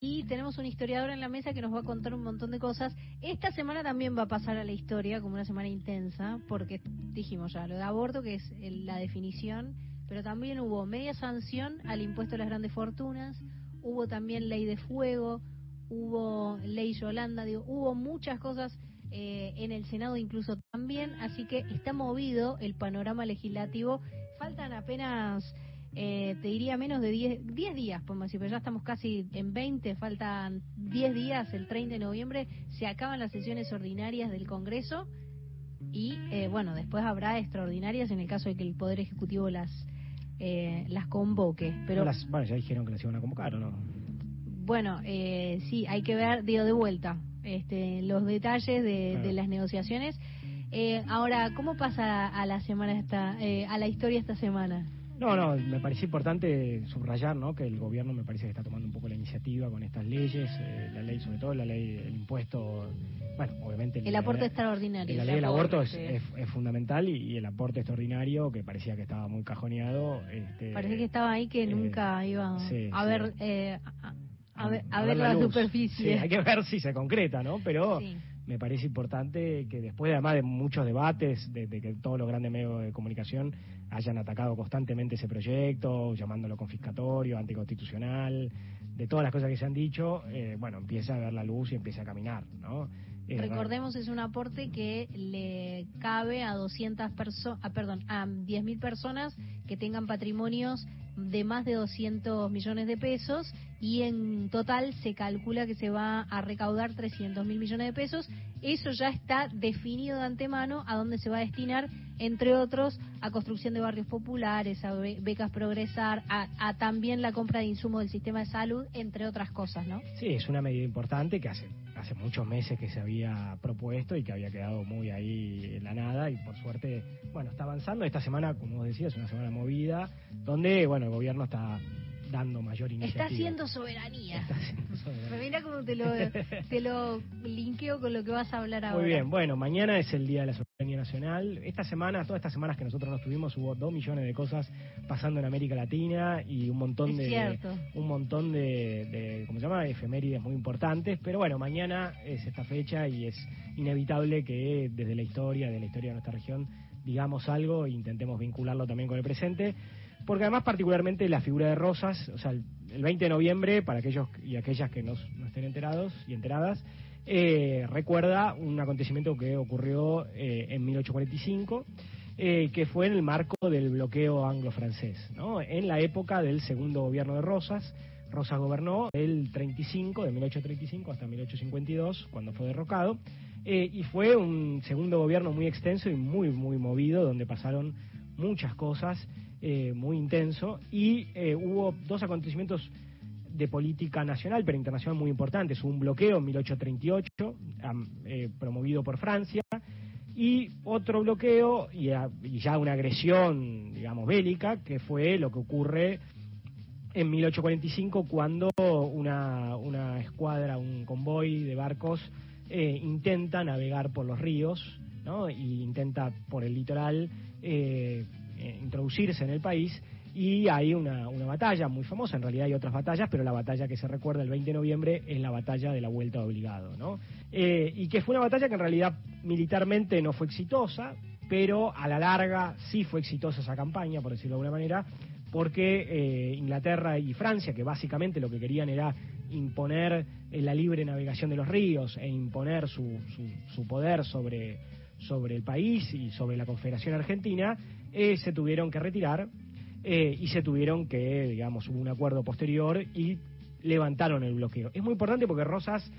y tenemos un historiador en la mesa que nos va a contar un montón de cosas. Esta semana también va a pasar a la historia como una semana intensa, porque dijimos ya, lo de aborto, que es la definición, pero también hubo media sanción al impuesto a las grandes fortunas, hubo también ley de fuego, hubo ley Yolanda, digo, hubo muchas cosas eh, en el Senado incluso también, así que está movido el panorama legislativo. Faltan apenas, eh, te diría menos de 10, 10 días, podemos decir, pero ya estamos casi en 20, faltan 10 días, el 30 de noviembre se acaban las sesiones ordinarias del Congreso y eh, bueno, después habrá extraordinarias en el caso de que el Poder Ejecutivo las las convoque. Pero las, bueno, ya dijeron que las iban a convocar, ¿o no? Bueno, eh, sí, hay que ver, digo, de vuelta, este, los detalles de, las negociaciones. Eh, ahora, ¿cómo pasa a la semana esta, eh, a la historia esta semana? No, no, me parece importante subrayar, ¿no? Que el gobierno me parece que está tomando un poco la iniciativa con estas leyes, eh, la ley sobre todo, la ley, el impuesto, bueno, obviamente... El, aporte extraordinario. La ley del aborto es, es, fundamental y, el aporte extraordinario, que parecía que estaba muy cajoneado... Este, Parece que estaba ahí que nunca iba a ver... A ver, a, ver, la, superficie. Sí, hay que ver si se concreta, ¿no? Pero me parece importante que después, además de muchos debates, de, que todos los grandes medios de comunicación hayan atacado constantemente ese proyecto, llamándolo confiscatorio, anticonstitucional, de todas las cosas que se han dicho, eh, bueno, empieza a ver la luz y empieza a caminar, ¿no? Eh, Recordemos, es un aporte que le cabe a 200 personas, perdón, a 10.000 personas que tengan patrimonios de más de 200 millones de pesos y en total se calcula que se va a recaudar 300 mil millones de pesos. Eso ya está definido de antemano a dónde se va a destinar, entre otros, a construcción de barrios populares, a becas progresar, a, también la compra de insumos del sistema de salud, entre otras cosas, ¿no? Sí, es una medida importante que hace hace muchos meses que se había propuesto y que había quedado muy ahí en la nada y por suerte, bueno, está avanzando. Esta semana, como vos decías, es una semana movida, donde, bueno, el gobierno está dando mayor iniciativa. Está haciendo soberanía. Está haciendo soberanía. Mira cómo te lo, te lo linkeo con lo que vas a hablar ahora. Muy bien, bueno, mañana es el Día de la Soberanía Nacional. Esta semana, todas estas semanas que nosotros nos tuvimos, hubo dos millones de cosas pasando en América Latina y un montón de un montón de, de, ¿cómo se llama? efemérides muy importantes. Pero bueno, mañana es esta fecha y es inevitable que desde la historia, de la historia de nuestra región, digamos algo e intentemos vincularlo también con el presente porque además particularmente la figura de Rosas, o sea, el, 20 de noviembre, para aquellos y aquellas que no, estén enterados y enteradas, eh, recuerda un acontecimiento que ocurrió eh, en 1845, eh, que fue en el marco del bloqueo anglo-francés, ¿no? en la época del segundo gobierno de Rosas. Rosas gobernó del 35, de 1835 hasta 1852, cuando fue derrocado, y fue un segundo gobierno muy extenso y muy, muy movido, donde pasaron muchas cosas eh, muy intenso y eh, hubo dos acontecimientos de política nacional, pero internacional muy importantes. Hubo un bloqueo en 1838, eh, promovido por Francia, y otro bloqueo y, ya una agresión, digamos, bélica, que fue lo que ocurre en 1845 cuando una, una escuadra, un convoy de barcos intenta navegar por los ríos, ¿no? Y intenta por el litoral eh, introducirse en el país y hay una, una, batalla muy famosa, en realidad hay otras batallas, pero la batalla que se recuerda el 20 de noviembre es la batalla de la Vuelta de Obligado, ¿no? Eh, y que fue una batalla que en realidad militarmente no fue exitosa, pero a la larga sí fue exitosa esa campaña, por decirlo de alguna manera, porque eh, Inglaterra y Francia, que básicamente lo que querían era imponer la libre navegación de los ríos e imponer su, su, su poder sobre sobre el país y sobre la Confederación Argentina, eh, se tuvieron que retirar eh, y se tuvieron que, digamos, hubo un acuerdo posterior y levantaron el bloqueo. Es muy importante porque Rosas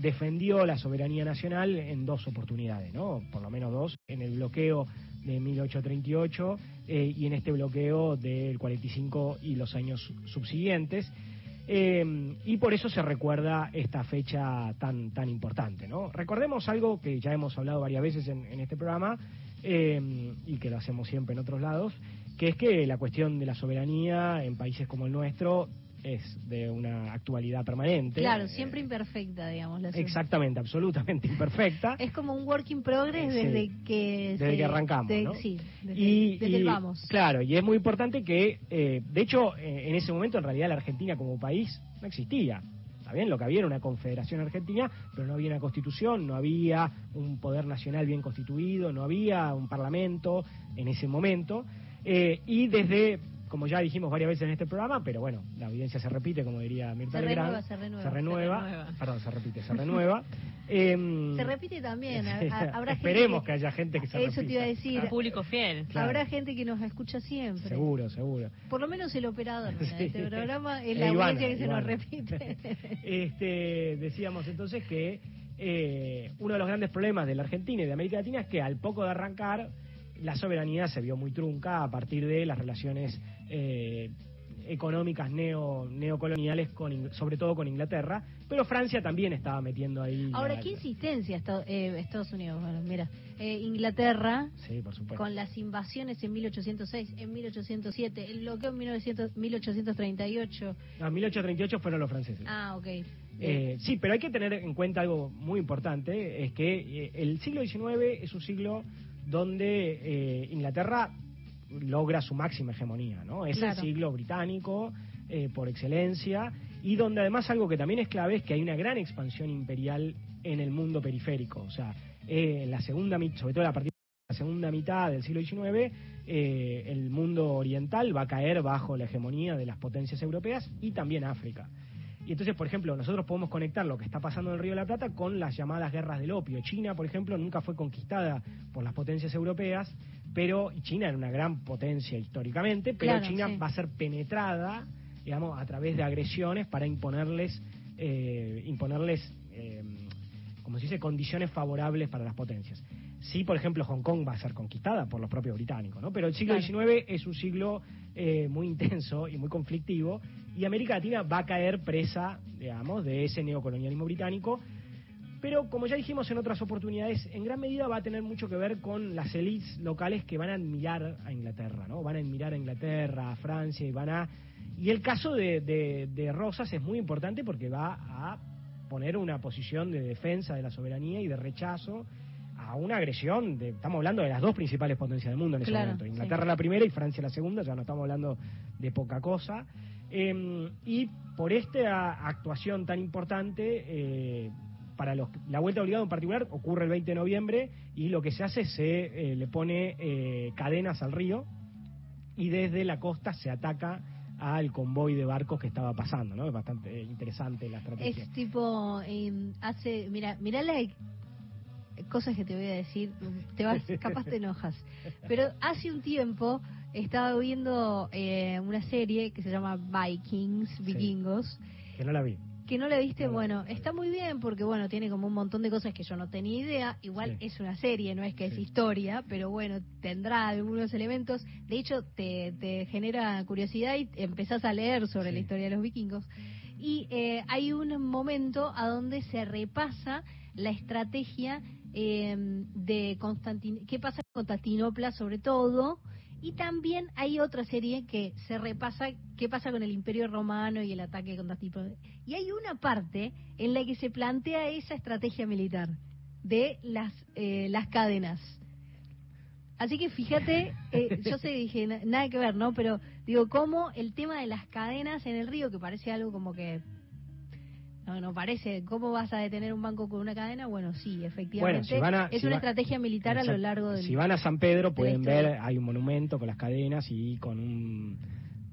defendió la soberanía nacional en dos oportunidades, ¿no? Por lo menos dos, en el bloqueo de 1838 eh, y en este bloqueo del 45 y los años subsiguientes. Eh, y por eso se recuerda esta fecha tan, tan importante. ¿no? Recordemos algo que ya hemos hablado varias veces en, este programa eh, y que lo hacemos siempre en otros lados, que es que la cuestión de la soberanía en países como el nuestro es de una actualidad permanente. Claro, siempre imperfecta, digamos. exactamente, absolutamente imperfecta. Es como un work in progress desde que... Desde que arrancamos, Sí, desde, y, vamos. Claro, y es muy importante que, eh, de hecho, eh, en ese momento en realidad la Argentina como país no existía. bien, lo que había era una confederación argentina, pero no había una constitución, no había un poder nacional bien constituido, no había un parlamento en ese momento. Eh, y desde como ya dijimos varias veces en este programa, pero bueno, la audiencia se repite, como diría Mirta se Legrand. se renueva, se renueva. Perdón, se repite, se renueva. Em, se repite también. Habrá Esperemos que, haya gente que se Eso te iba a decir. Un público fiel. Habrá gente que nos escucha siempre. Seguro, seguro. Por lo menos el operador de este programa es la audiencia que se nos repite. este, decíamos entonces que eh, uno de los grandes problemas de la Argentina y de América Latina es que al poco de arrancar la soberanía se vio muy trunca a partir de las relaciones eh, económicas neo, neocoloniales, con, sobre todo con Inglaterra, pero Francia también estaba metiendo ahí. Ahora, ¿qué insistencia eh, Estados Unidos? Bueno, mira, eh, Inglaterra, con las invasiones en 1806, en 1807, el bloqueo en 1838. No, 1838 fueron los franceses. Ah, ok. sí, pero hay que tener en cuenta algo muy importante, es que el siglo XIX es un siglo donde eh, Inglaterra logra su máxima hegemonía, ¿no? Es el siglo británico eh, por excelencia y donde además algo que también es clave es que hay una gran expansión imperial en el mundo periférico, o sea, eh, en la segunda, sobre todo a partir de la segunda mitad del siglo XIX, el mundo oriental va a caer bajo la hegemonía de las potencias europeas y también África. Y entonces, por ejemplo, nosotros podemos conectar lo que está pasando en el Río de la Plata con las llamadas guerras del opio. China, por ejemplo, nunca fue conquistada por las potencias europeas, pero China era una gran potencia históricamente, pero China va a ser penetrada, digamos, a través de agresiones para imponerles, eh, imponerles, eh, como se dice, condiciones favorables para las potencias. Sí, por ejemplo, Hong Kong va a ser conquistada por los propios británicos, ¿no? Pero el siglo XIX es un siglo eh, muy intenso y muy conflictivo y América Latina va a caer presa, digamos, de ese neocolonialismo británico. Pero como ya dijimos en otras oportunidades, en gran medida va a tener mucho que ver con las élites locales que van a admirar a Inglaterra, ¿no? Van a admirar a Inglaterra, a Francia y van a... Y el caso de, de Rosas es muy importante porque va a poner una posición de defensa de la soberanía y de rechazo a una agresión, de, estamos hablando de las dos principales potencias del mundo en ese momento, Inglaterra la primera y Francia la segunda, ya no estamos hablando de poca cosa. Em, y por esta actuación tan importante, eh, para los, la vuelta obligada en particular ocurre el 20 de noviembre y lo que se hace se eh, le pone eh, cadenas al río y desde la costa se ataca al convoy de barcos que estaba pasando, ¿no? Es bastante interesante la estrategia. Es tipo, em, hace, mira, mira la cosas que te voy a decir, te vas, capaz te enojas, pero hace un tiempo estaba viendo eh, una serie que se llama Vikings, Vikingos. que no la vi. Que no la viste, bueno, está muy bien porque, bueno, tiene como un montón de cosas que yo no tenía idea. Igual es una serie, no es que es historia, pero bueno, tendrá algunos elementos. De hecho, te, te genera curiosidad y empezás a leer sobre la historia de los vikingos. Y eh, hay un momento a donde se repasa la estrategia eh, de Constantin qué pasa con Constantinopla sobre todo, y también hay otra serie que se repasa qué pasa con el Imperio Romano y el ataque contra tipo. Y hay una parte en la que se plantea esa estrategia militar de las, eh, las cadenas. Así que fíjate, eh, yo sé, dije, nada que ver, ¿no? Pero digo, cómo el tema de las cadenas en el río, que parece algo como que no, no parece. ¿Cómo vas a detener un banco con una cadena? Bueno, sí, efectivamente. es una estrategia militar a lo largo del. Si van a San Pedro pueden ver, hay un monumento con las cadenas y con un,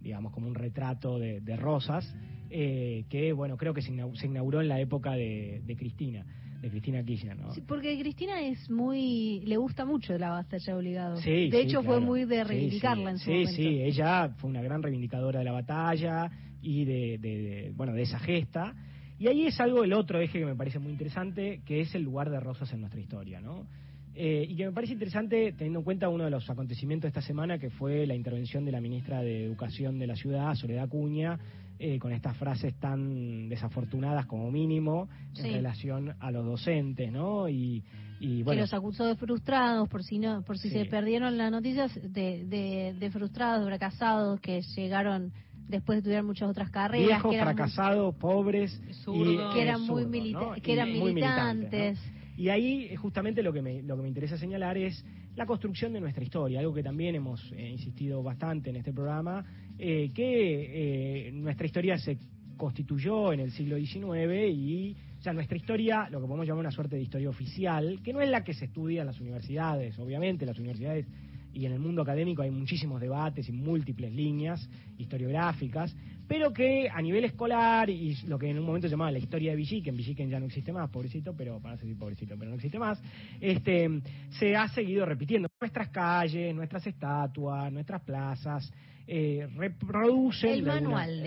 digamos, como un retrato de, rosas, eh, que, bueno, creo que se inauguró en la época de, Cristina de Cristina Kirchner, ¿no? Sí, porque Cristina es muy, le gusta mucho la batalla obligada. Sí, de hecho fue muy de reivindicarla en su momento. Sí, sí, ella fue una gran reivindicadora de la batalla y de, de, bueno, de esa gesta. Y ahí es algo, el otro eje que me parece muy interesante, que es el lugar de Rosas en nuestra historia, ¿no? Eh, y que me parece interesante teniendo en cuenta uno de los acontecimientos de esta semana, que fue la intervención de la ministra de Educación de la ciudad, Soledad Cuña, eh, con estas frases tan desafortunadas como mínimo en relación a los docentes, ¿no? Y, bueno. Que los acusó de frustrados, por si no, por si se perdieron las noticias, de, de, de frustrados, de fracasados que llegaron después de estudiar muchas otras carreras. Viejos, fracasados, pobres, y, que eran muy, que eran militantes. Y ahí eh, justamente lo que, me, lo que me interesa señalar es la construcción de nuestra historia, algo que también hemos eh, insistido bastante en este programa, eh, que nuestra historia se constituyó en el siglo XIX y o sea, nuestra historia, lo que podemos llamar una suerte de historia oficial, que no es la que se estudia en las universidades, obviamente las universidades y en el mundo académico hay muchísimos debates y múltiples líneas historiográficas, pero que a nivel escolar y lo que en un momento se llamaba la historia de Villiquen, Villiquen ya no existe más, pobrecito, pero para decir pobrecito, pero no existe más, este, se ha seguido repitiendo. Nuestras calles, nuestras estatuas, nuestras plazas, eh, reproducen,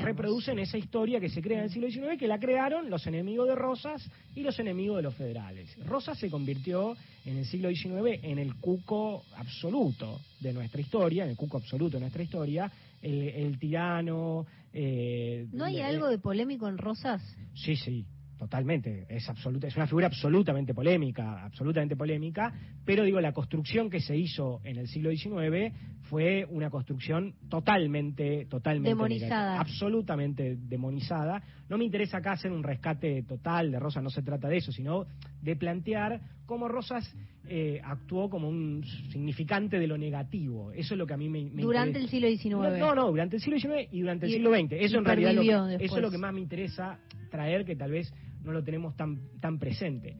reproducen esa historia que se crea en el siglo XIX, que la crearon los enemigos de Rosas y los enemigos de los federales. Rosas se convirtió en el siglo XIX en el cuco absoluto de nuestra historia, en el cuco absoluto de nuestra historia, el, tirano. Eh, ¿No hay algo de polémico en Rosas? Sí, sí. Totalmente, es absoluta, es una figura absolutamente polémica, absolutamente polémica, pero digo, la construcción que se hizo en el siglo XIX fue una construcción totalmente, totalmente demonizada, absolutamente demonizada. No me interesa acá hacer un rescate total de Rosas, no se trata de eso, sino de plantear cómo Rosas eh, actuó como un significante de lo negativo. Eso es lo que a mí me, durante el siglo XIX. No, no, durante el siglo XIX y durante el siglo XX. Eso en realidad eso es lo que más me interesa traer, que tal vez no lo tenemos tan, tan presente.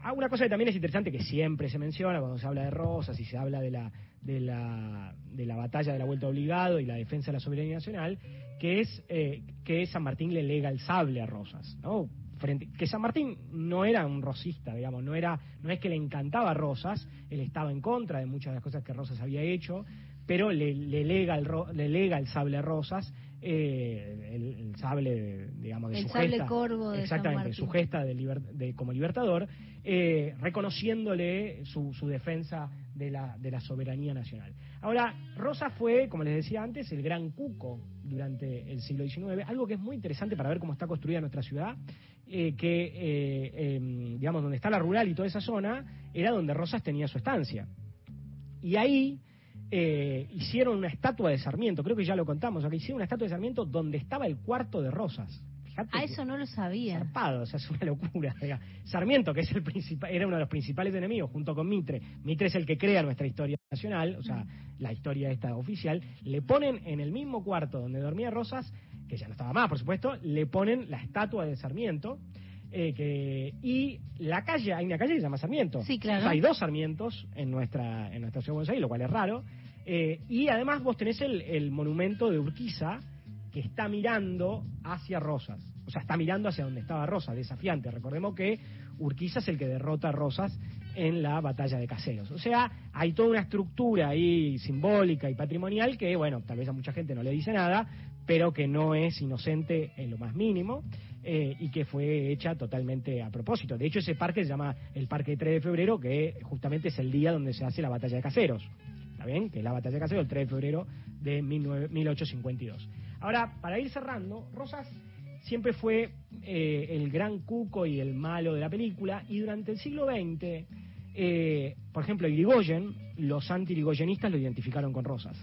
Ah, una cosa que también es interesante, que siempre se menciona cuando se habla de Rosas y se habla de la, de la, de la batalla de la vuelta obligado y la defensa de la soberanía nacional, que es eh, que San Martín le lega el sable a Rosas, ¿no? Frente, que San Martín no era un rosista, digamos, no era, no es que le encantaba Rosas, él estaba en contra de muchas de las cosas que Rosas había hecho, pero le, le lega el le lega el sable a Rosas eh, el, sable, digamos, de el su sable gesta, corvo de exactamente, su gesta de, como libertador, eh, reconociéndole su, su defensa de la, de la soberanía nacional. Ahora, Rosa fue, como les decía antes, el gran cuco durante el siglo XIX, algo que es muy interesante para ver cómo está construida nuestra ciudad, eh, que, eh, em, digamos, donde está la rural y toda esa zona, era donde Rosas tenía su estancia. Y ahí eh, hicieron una estatua de Sarmiento, creo que ya lo contamos, acá hicieron una estatua de Sarmiento donde estaba el cuarto de Rosas. A eso no lo sabía. Zarpado, o sea, es una locura. Sarmiento, que es el principal, era uno de los principales enemigos, junto con Mitre. Mitre es el que crea nuestra historia nacional, o sea, la historia esta oficial. Le ponen en el mismo cuarto donde dormía Rosas, que ya no estaba más, por supuesto, le ponen la estatua de Sarmiento. Eh, que, y la calle, hay una calle que se llama Sarmiento. Sí, claro. hay dos Sarmientos en nuestra, en nuestra ciudad de Buenos Aires, lo cual es raro. Eh, y además vos tenés el, monumento de Urquiza está mirando hacia Rosas. O sea, está mirando hacia donde estaba Rosas, desafiante. Recordemos que Urquiza es el que derrota a Rosas en la batalla de Caseros. O sea, hay toda una estructura ahí simbólica y patrimonial que, bueno, tal vez a mucha gente no le dice nada, pero que no es inocente en lo más mínimo eh, y que fue hecha totalmente a propósito. De hecho, ese parque se llama el Parque 3 de Febrero, que justamente es el día donde se hace la batalla de Caseros. ¿Está bien? Que es la batalla de Caseros el 3 de febrero de 1852. Ahora, para ir cerrando, Rosas siempre fue eh, el gran cuco y el malo de la película y durante el siglo XX, eh, por ejemplo, Irigoyen, los anti-irigoyenistas lo identificaron con Rosas.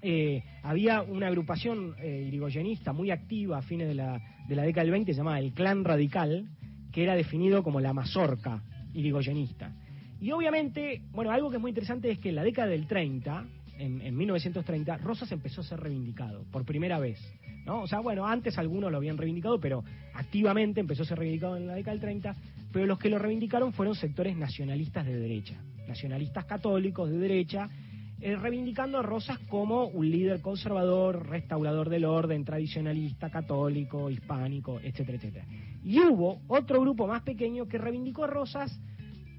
Eh, había una agrupación eh, irigoyenista muy activa a fines de la, de la década del 20, se llamaba el Clan Radical, que era definido como la mazorca irigoyenista. Y obviamente, bueno, algo que es muy interesante es que en la década del 30, en, en 1930, Rosas empezó a ser reivindicado por primera vez. ¿no? O sea, bueno, antes algunos lo habían reivindicado, pero activamente empezó a ser reivindicado en la década del 30, pero los que lo reivindicaron fueron sectores nacionalistas de derecha, nacionalistas católicos de derecha, eh, reivindicando a Rosas como un líder conservador, restaurador del orden, tradicionalista, católico, hispánico, etcétera, etcétera. Y hubo otro grupo más pequeño que reivindicó a Rosas,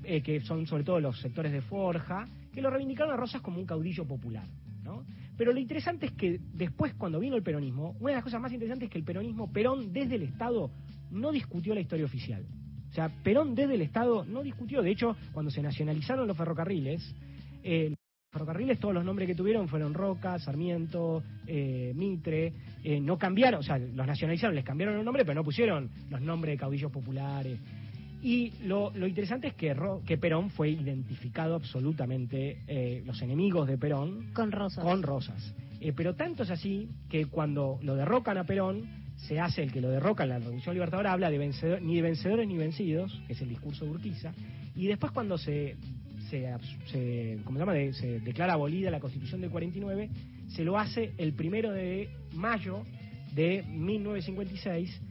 eh, que son sobre todo los sectores de Forja, que lo reivindicaron a Rosas como un caudillo popular. ¿no? Pero lo interesante es que después, cuando vino el peronismo, una de las cosas más interesantes es que el peronismo, Perón desde el Estado, no discutió la historia oficial. O sea, Perón desde el Estado no discutió. De hecho, cuando se nacionalizaron los ferrocarriles, eh, ferrocarriles, todos los nombres que tuvieron fueron Roca, Sarmiento, eh, Mitre, eh, no cambiaron, o sea, los nacionalizaron, les cambiaron los nombres, pero no pusieron los nombres de caudillos populares. Y lo, interesante es que, que Perón fue identificado absolutamente, eh, los enemigos de Perón, con rosas. Con rosas. pero tanto es así que cuando lo derrocan a Perón, se hace el que lo derroca en la Revolución Libertadora, habla de vencedor, ni de vencedores ni vencidos, que es el discurso de Urquiza, y después cuando se se, se, ¿cómo se, llama? se declara abolida la Constitución del 49, se lo hace el primero de mayo de 1956,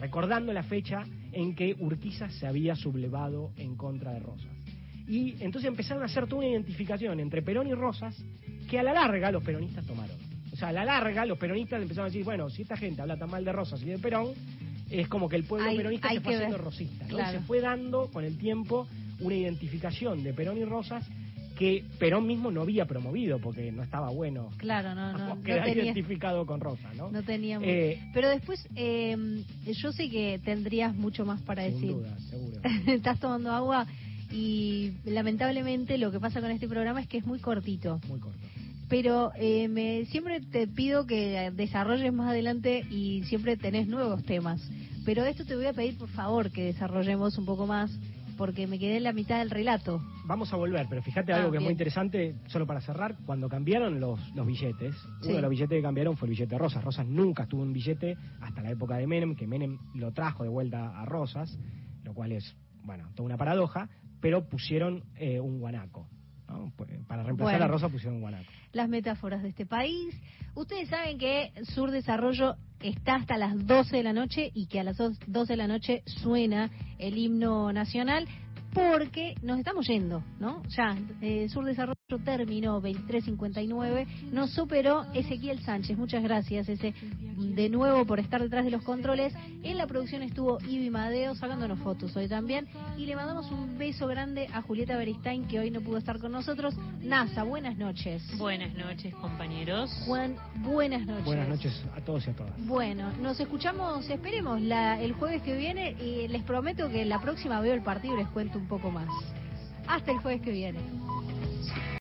recordando la fecha en que Urquiza se había sublevado en contra de Rosas. Y entonces empezaron a hacer toda una identificación entre Perón y Rosas que a la larga los peronistas tomaron. O sea, a la larga los peronistas empezaron a decir, bueno, si esta gente habla tan mal de Rosas y de Perón, es como que el pueblo peronista se fue haciendo rosista. Se fue dando con el tiempo una identificación de Perón y Rosas que Perón mismo no había promovido porque no estaba bueno. Claro, no, no. Queda identificado con Rosa, ¿no? No teníamos. Eh, Pero después, eh, yo sé que tendrías mucho más para sin decir. Duda, seguro. Estás tomando agua y lamentablemente lo que pasa con este programa es que es muy cortito. Muy corto. Pero eh, me, siempre te pido que desarrolles más adelante y siempre tenés nuevos temas. Pero esto te voy a pedir, por favor, que desarrollemos un poco más porque me quedé en la mitad del relato. Vamos a volver, pero fíjate algo ah, que es muy interesante, solo para cerrar, cuando cambiaron los, los billetes, uno de los billetes que cambiaron fue el billete de Rosas. Rosas nunca tuvo un billete hasta la época de Menem, que Menem lo trajo de vuelta a Rosas, lo cual es, bueno, toda una paradoja, pero pusieron eh, un guanaco. Pues, para reemplazar a Rosa pusieron un guanaco. Las metáforas de este país. Ustedes saben que Sur Desarrollo está hasta las 12 de la noche y que a las 12 de la noche suena el himno nacional porque nos estamos yendo, ¿no? Ya, eh, Sur Desarrollo terminó 23.59, nos superó Ezequiel Sánchez, muchas gracias ese de nuevo por estar detrás de los controles. En la producción estuvo Ibi Madeo sacándonos fotos hoy también y le mandamos un beso grande a Julieta Beristain que hoy no pudo estar con nosotros. NASA, buenas noches. Buenas noches compañeros. Juan, buenas noches. Buenas noches a todos y a todas. Bueno, nos escuchamos, esperemos la, el jueves que viene y les prometo que la próxima veo el partido y les cuento un poco más. Hasta el jueves que viene.